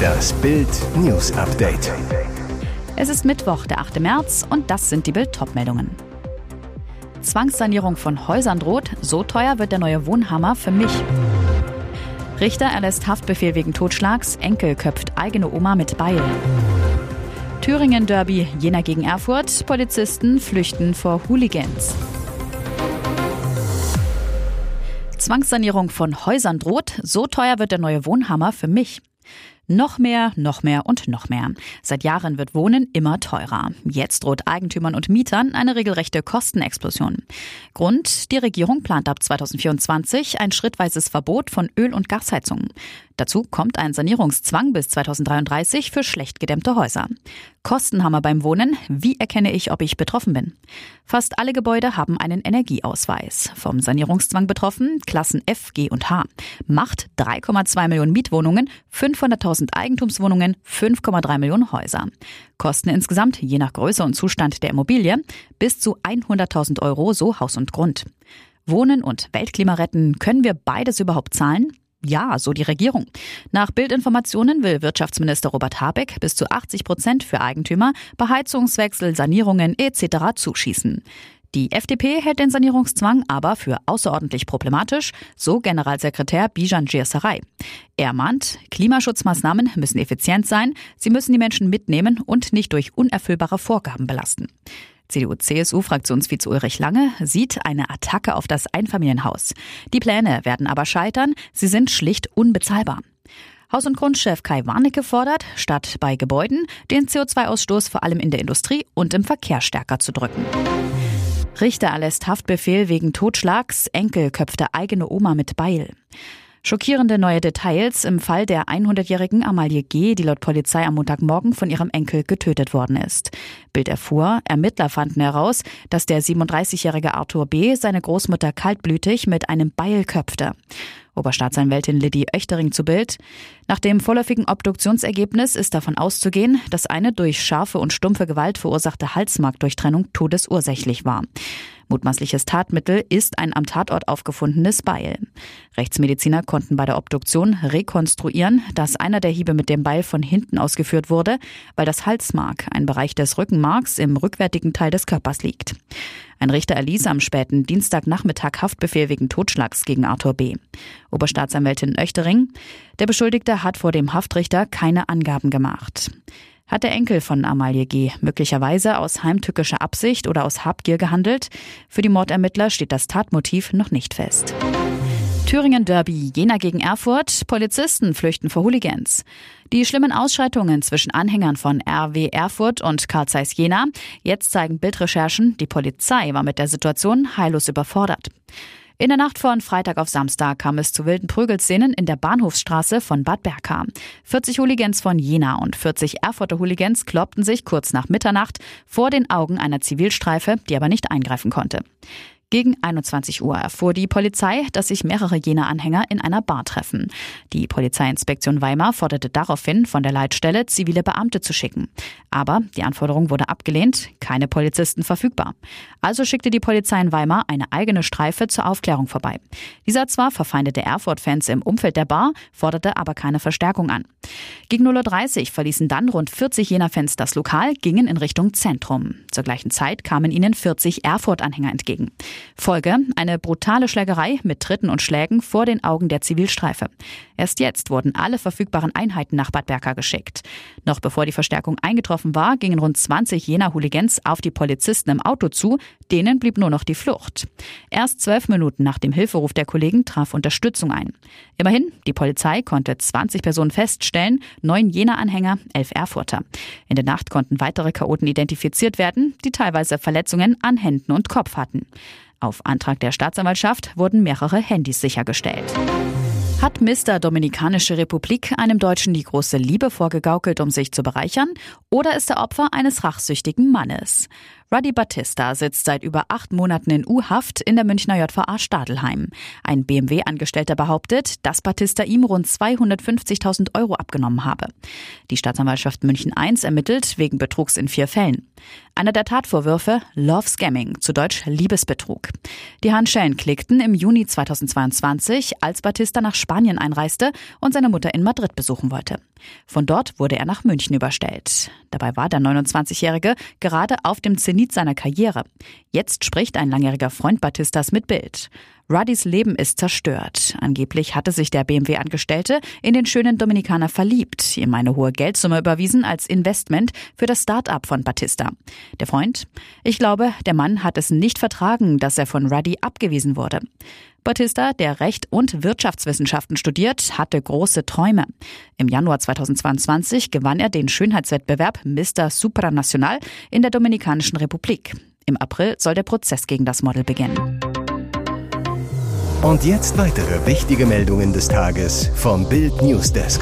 Das Bild News Update. Es ist Mittwoch, der 8. März und das sind die Bild meldungen Zwangssanierung von Häusern droht, so teuer wird der neue Wohnhammer für mich. Richter erlässt Haftbefehl wegen Totschlags, Enkel köpft eigene Oma mit Beil. Thüringen Derby, Jena gegen Erfurt, Polizisten flüchten vor Hooligans. Zwangssanierung von Häusern droht, so teuer wird der neue Wohnhammer für mich. Noch mehr, noch mehr und noch mehr. Seit Jahren wird Wohnen immer teurer. Jetzt droht Eigentümern und Mietern eine regelrechte Kostenexplosion. Grund, die Regierung plant ab 2024 ein schrittweises Verbot von Öl- und Gasheizungen. Dazu kommt ein Sanierungszwang bis 2033 für schlecht gedämmte Häuser. Kostenhammer beim Wohnen. Wie erkenne ich, ob ich betroffen bin? Fast alle Gebäude haben einen Energieausweis. Vom Sanierungszwang betroffen Klassen F, G und H. Macht 3,2 Millionen Mietwohnungen, 500.000 Eigentumswohnungen, 5,3 Millionen Häuser. Kosten insgesamt, je nach Größe und Zustand der Immobilie, bis zu 100.000 Euro, so Haus und Grund. Wohnen und Weltklima retten, können wir beides überhaupt zahlen? Ja, so die Regierung. Nach Bildinformationen will Wirtschaftsminister Robert Habeck bis zu 80 Prozent für Eigentümer bei Heizungswechsel, Sanierungen etc. zuschießen. Die FDP hält den Sanierungszwang aber für außerordentlich problematisch, so Generalsekretär Bijan Gierserei. Er mahnt, Klimaschutzmaßnahmen müssen effizient sein, sie müssen die Menschen mitnehmen und nicht durch unerfüllbare Vorgaben belasten. CDU-CSU-Fraktionsvize Ulrich Lange sieht eine Attacke auf das Einfamilienhaus. Die Pläne werden aber scheitern, sie sind schlicht unbezahlbar. Haus- und Grundchef Kai Warnecke fordert, statt bei Gebäuden den CO2-Ausstoß vor allem in der Industrie und im Verkehr stärker zu drücken. Richter erlässt Haftbefehl wegen Totschlags, Enkel köpfte eigene Oma mit Beil. Schockierende neue Details im Fall der 100-jährigen Amalie G., die laut Polizei am Montagmorgen von ihrem Enkel getötet worden ist. Bild erfuhr, Ermittler fanden heraus, dass der 37-jährige Arthur B. seine Großmutter kaltblütig mit einem Beil köpfte. Oberstaatsanwältin Liddy Oechtering zu Bild. Nach dem vorläufigen Obduktionsergebnis ist davon auszugehen, dass eine durch scharfe und stumpfe Gewalt verursachte Halsmarkdurchtrennung todesursächlich war. Mutmaßliches Tatmittel ist ein am Tatort aufgefundenes Beil. Rechtsmediziner konnten bei der Obduktion rekonstruieren, dass einer der Hiebe mit dem Beil von hinten ausgeführt wurde, weil das Halsmark, ein Bereich des Rückenmarks, im rückwärtigen Teil des Körpers liegt. Ein Richter erließ am späten Dienstagnachmittag Haftbefehl wegen Totschlags gegen Arthur B. Oberstaatsanwältin Oechtering. Der Beschuldigte hat vor dem Haftrichter keine Angaben gemacht. Hat der Enkel von Amalie G. möglicherweise aus heimtückischer Absicht oder aus Habgier gehandelt? Für die Mordermittler steht das Tatmotiv noch nicht fest. Thüringen Derby, Jena gegen Erfurt, Polizisten flüchten vor Hooligans. Die schlimmen Ausschreitungen zwischen Anhängern von RW Erfurt und Karl Zeiss Jena. Jetzt zeigen Bildrecherchen, die Polizei war mit der Situation heillos überfordert. In der Nacht von Freitag auf Samstag kam es zu wilden Prügelszenen in der Bahnhofsstraße von Bad Berka. 40 Hooligans von Jena und 40 Erfurter Hooligans kloppten sich kurz nach Mitternacht vor den Augen einer Zivilstreife, die aber nicht eingreifen konnte. Gegen 21 Uhr erfuhr die Polizei, dass sich mehrere jener Anhänger in einer Bar treffen. Die Polizeiinspektion Weimar forderte daraufhin von der Leitstelle, zivile Beamte zu schicken. Aber die Anforderung wurde abgelehnt, keine Polizisten verfügbar. Also schickte die Polizei in Weimar eine eigene Streife zur Aufklärung vorbei. Dieser zwar verfeindete Erfurt-Fans im Umfeld der Bar, forderte aber keine Verstärkung an. Gegen 0.30 Uhr verließen dann rund 40 jener Fans das Lokal, gingen in Richtung Zentrum. Zur gleichen Zeit kamen ihnen 40 Erfurt-Anhänger entgegen. Folge eine brutale Schlägerei mit Tritten und Schlägen vor den Augen der Zivilstreife. Erst jetzt wurden alle verfügbaren Einheiten nach Bad Berka geschickt. Noch bevor die Verstärkung eingetroffen war, gingen rund 20 jener Hooligans auf die Polizisten im Auto zu, denen blieb nur noch die Flucht. Erst zwölf Minuten nach dem Hilferuf der Kollegen traf Unterstützung ein. Immerhin, die Polizei konnte 20 Personen feststellen, neun jener Anhänger, elf Erfurter. In der Nacht konnten weitere Chaoten identifiziert werden, die teilweise Verletzungen an Händen und Kopf hatten. Auf Antrag der Staatsanwaltschaft wurden mehrere Handys sichergestellt. Hat Mr. Dominikanische Republik einem Deutschen die große Liebe vorgegaukelt, um sich zu bereichern? Oder ist er Opfer eines rachsüchtigen Mannes? Ruddy Battista sitzt seit über acht Monaten in U-Haft in der Münchner JVA Stadelheim. Ein BMW-Angestellter behauptet, dass Battista ihm rund 250.000 Euro abgenommen habe. Die Staatsanwaltschaft München I ermittelt wegen Betrugs in vier Fällen. Einer der Tatvorwürfe Love Scamming, zu Deutsch Liebesbetrug. Die Handschellen klickten im Juni 2022, als Battista nach Spanien einreiste und seine Mutter in Madrid besuchen wollte. Von dort wurde er nach München überstellt. Dabei war der 29-Jährige gerade auf dem Zenit seiner Karriere. Jetzt spricht ein langjähriger Freund Battistas mit Bild. Ruddys Leben ist zerstört. Angeblich hatte sich der BMW-Angestellte in den schönen Dominikaner verliebt, ihm eine hohe Geldsumme überwiesen als Investment für das Start-up von Battista. Der Freund? Ich glaube, der Mann hat es nicht vertragen, dass er von Ruddy abgewiesen wurde. Battista, der Recht und Wirtschaftswissenschaften studiert, hatte große Träume. Im Januar 2022 gewann er den Schönheitswettbewerb Mr. Supranacional in der Dominikanischen Republik. Im April soll der Prozess gegen das Model beginnen. Und jetzt weitere wichtige Meldungen des Tages vom Bild Newsdesk.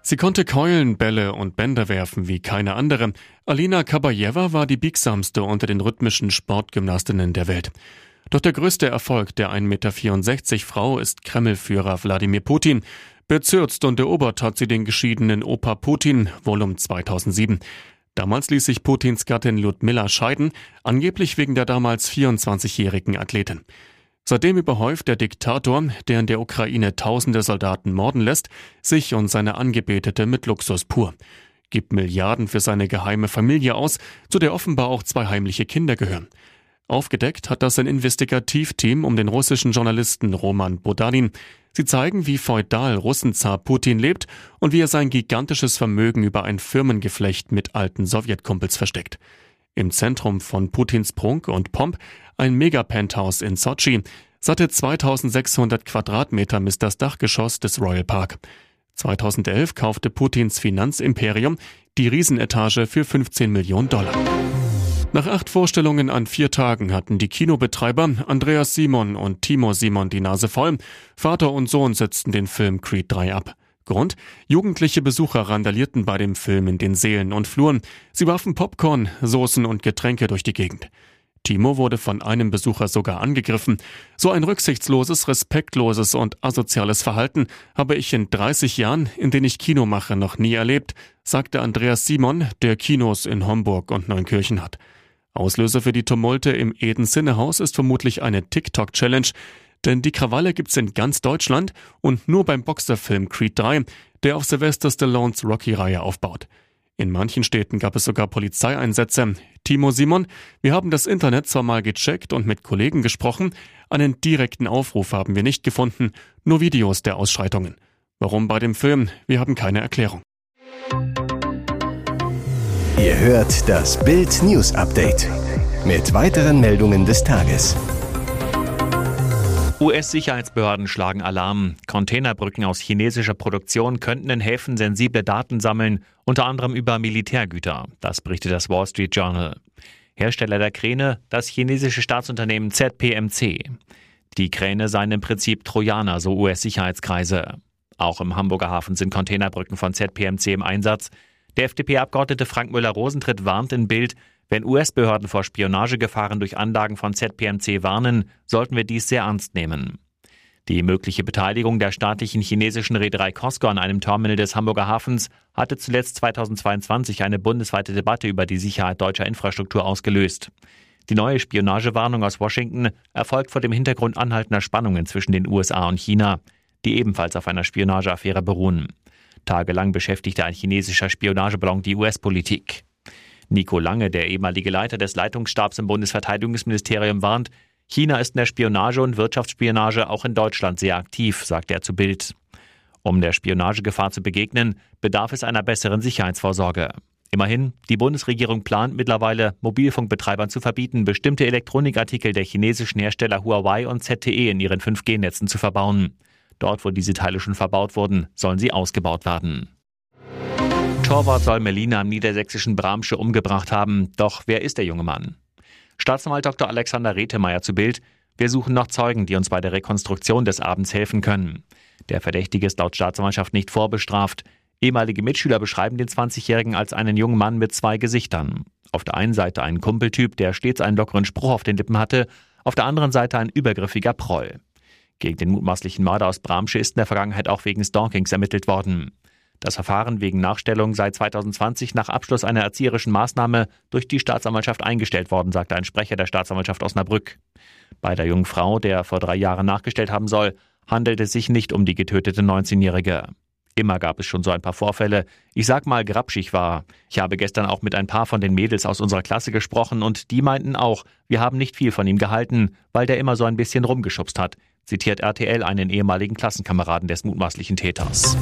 Sie konnte Keulen, Bälle und Bänder werfen wie keine andere. Alina Kabajewa war die biegsamste unter den rhythmischen Sportgymnastinnen der Welt. Doch der größte Erfolg der 1,64 Meter Frau ist Kremlführer Wladimir Putin. Bezürzt und erobert hat sie den geschiedenen Opa Putin, wohl um 2007. Damals ließ sich Putins Gattin Ludmilla scheiden, angeblich wegen der damals 24-jährigen Athletin. Seitdem überhäuft der Diktator, der in der Ukraine tausende Soldaten morden lässt, sich und seine Angebetete mit Luxus pur, gibt Milliarden für seine geheime Familie aus, zu der offenbar auch zwei heimliche Kinder gehören. Aufgedeckt hat das ein Investigativteam um den russischen Journalisten Roman Bodanin. Sie zeigen, wie feudal Russenzar Putin lebt und wie er sein gigantisches Vermögen über ein Firmengeflecht mit alten Sowjetkumpels versteckt. Im Zentrum von Putins Prunk und Pomp ein Mega-Penthouse in Sochi. Satte 2600 Quadratmeter misst das Dachgeschoss des Royal Park. 2011 kaufte Putins Finanzimperium die Riesenetage für 15 Millionen Dollar. Nach acht Vorstellungen an vier Tagen hatten die Kinobetreiber Andreas Simon und Timo Simon die Nase voll. Vater und Sohn setzten den Film Creed 3 ab. Grund? Jugendliche Besucher randalierten bei dem Film in den Seelen und Fluren. Sie warfen Popcorn, Soßen und Getränke durch die Gegend. Timo wurde von einem Besucher sogar angegriffen. So ein rücksichtsloses, respektloses und asoziales Verhalten habe ich in 30 Jahren, in denen ich Kino mache, noch nie erlebt, sagte Andreas Simon, der Kinos in Homburg und Neunkirchen hat. Auslöser für die Tumulte im Eden Sinnehaus ist vermutlich eine TikTok-Challenge, denn die Krawalle gibt's in ganz Deutschland und nur beim Boxerfilm Creed 3, der auf Sylvester Stallones Rocky-Reihe aufbaut. In manchen Städten gab es sogar Polizeieinsätze. Timo Simon, wir haben das Internet zwar mal gecheckt und mit Kollegen gesprochen, einen direkten Aufruf haben wir nicht gefunden, nur Videos der Ausschreitungen. Warum bei dem Film? Wir haben keine Erklärung. Ihr hört das Bild News Update mit weiteren Meldungen des Tages. US-Sicherheitsbehörden schlagen Alarm. Containerbrücken aus chinesischer Produktion könnten in Häfen sensible Daten sammeln, unter anderem über Militärgüter. Das berichtet das Wall Street Journal. Hersteller der Kräne, das chinesische Staatsunternehmen ZPMC. Die Kräne seien im Prinzip Trojaner, so US-Sicherheitskreise. Auch im Hamburger Hafen sind Containerbrücken von ZPMC im Einsatz. Der FDP-Abgeordnete Frank Müller-Rosentritt warnt in Bild, wenn US-Behörden vor Spionagegefahren durch Anlagen von ZPMC warnen, sollten wir dies sehr ernst nehmen. Die mögliche Beteiligung der staatlichen chinesischen Reederei COSCO an einem Terminal des Hamburger Hafens hatte zuletzt 2022 eine bundesweite Debatte über die Sicherheit deutscher Infrastruktur ausgelöst. Die neue Spionagewarnung aus Washington erfolgt vor dem Hintergrund anhaltender Spannungen zwischen den USA und China, die ebenfalls auf einer Spionageaffäre beruhen. Tagelang beschäftigte ein chinesischer Spionageballon die US-Politik. Nico Lange, der ehemalige Leiter des Leitungsstabs im Bundesverteidigungsministerium, warnt, China ist in der Spionage und Wirtschaftsspionage auch in Deutschland sehr aktiv, sagt er zu Bild. Um der Spionagegefahr zu begegnen, bedarf es einer besseren Sicherheitsvorsorge. Immerhin, die Bundesregierung plant mittlerweile, Mobilfunkbetreibern zu verbieten, bestimmte Elektronikartikel der chinesischen Hersteller Huawei und ZTE in ihren 5G-Netzen zu verbauen. Dort, wo diese Teile schon verbaut wurden, sollen sie ausgebaut werden. Torwart soll Melina am niedersächsischen Bramsche umgebracht haben. Doch wer ist der junge Mann? Staatsanwalt Dr. Alexander Rethemeyer zu Bild. Wir suchen noch Zeugen, die uns bei der Rekonstruktion des Abends helfen können. Der Verdächtige ist laut Staatsanwaltschaft nicht vorbestraft. Ehemalige Mitschüler beschreiben den 20-Jährigen als einen jungen Mann mit zwei Gesichtern. Auf der einen Seite ein Kumpeltyp, der stets einen lockeren Spruch auf den Lippen hatte, auf der anderen Seite ein übergriffiger Proll. Gegen den mutmaßlichen Mörder aus Bramsche ist in der Vergangenheit auch wegen Stalkings ermittelt worden. Das Verfahren wegen Nachstellung sei 2020 nach Abschluss einer erzieherischen Maßnahme durch die Staatsanwaltschaft eingestellt worden, sagte ein Sprecher der Staatsanwaltschaft Osnabrück. Bei der jungen Frau, der vor drei Jahren nachgestellt haben soll, handelt es sich nicht um die getötete 19-Jährige. Immer gab es schon so ein paar Vorfälle. Ich sag mal, grapschig war. Ich habe gestern auch mit ein paar von den Mädels aus unserer Klasse gesprochen und die meinten auch, wir haben nicht viel von ihm gehalten, weil der immer so ein bisschen rumgeschubst hat, zitiert RTL einen ehemaligen Klassenkameraden des mutmaßlichen Täters.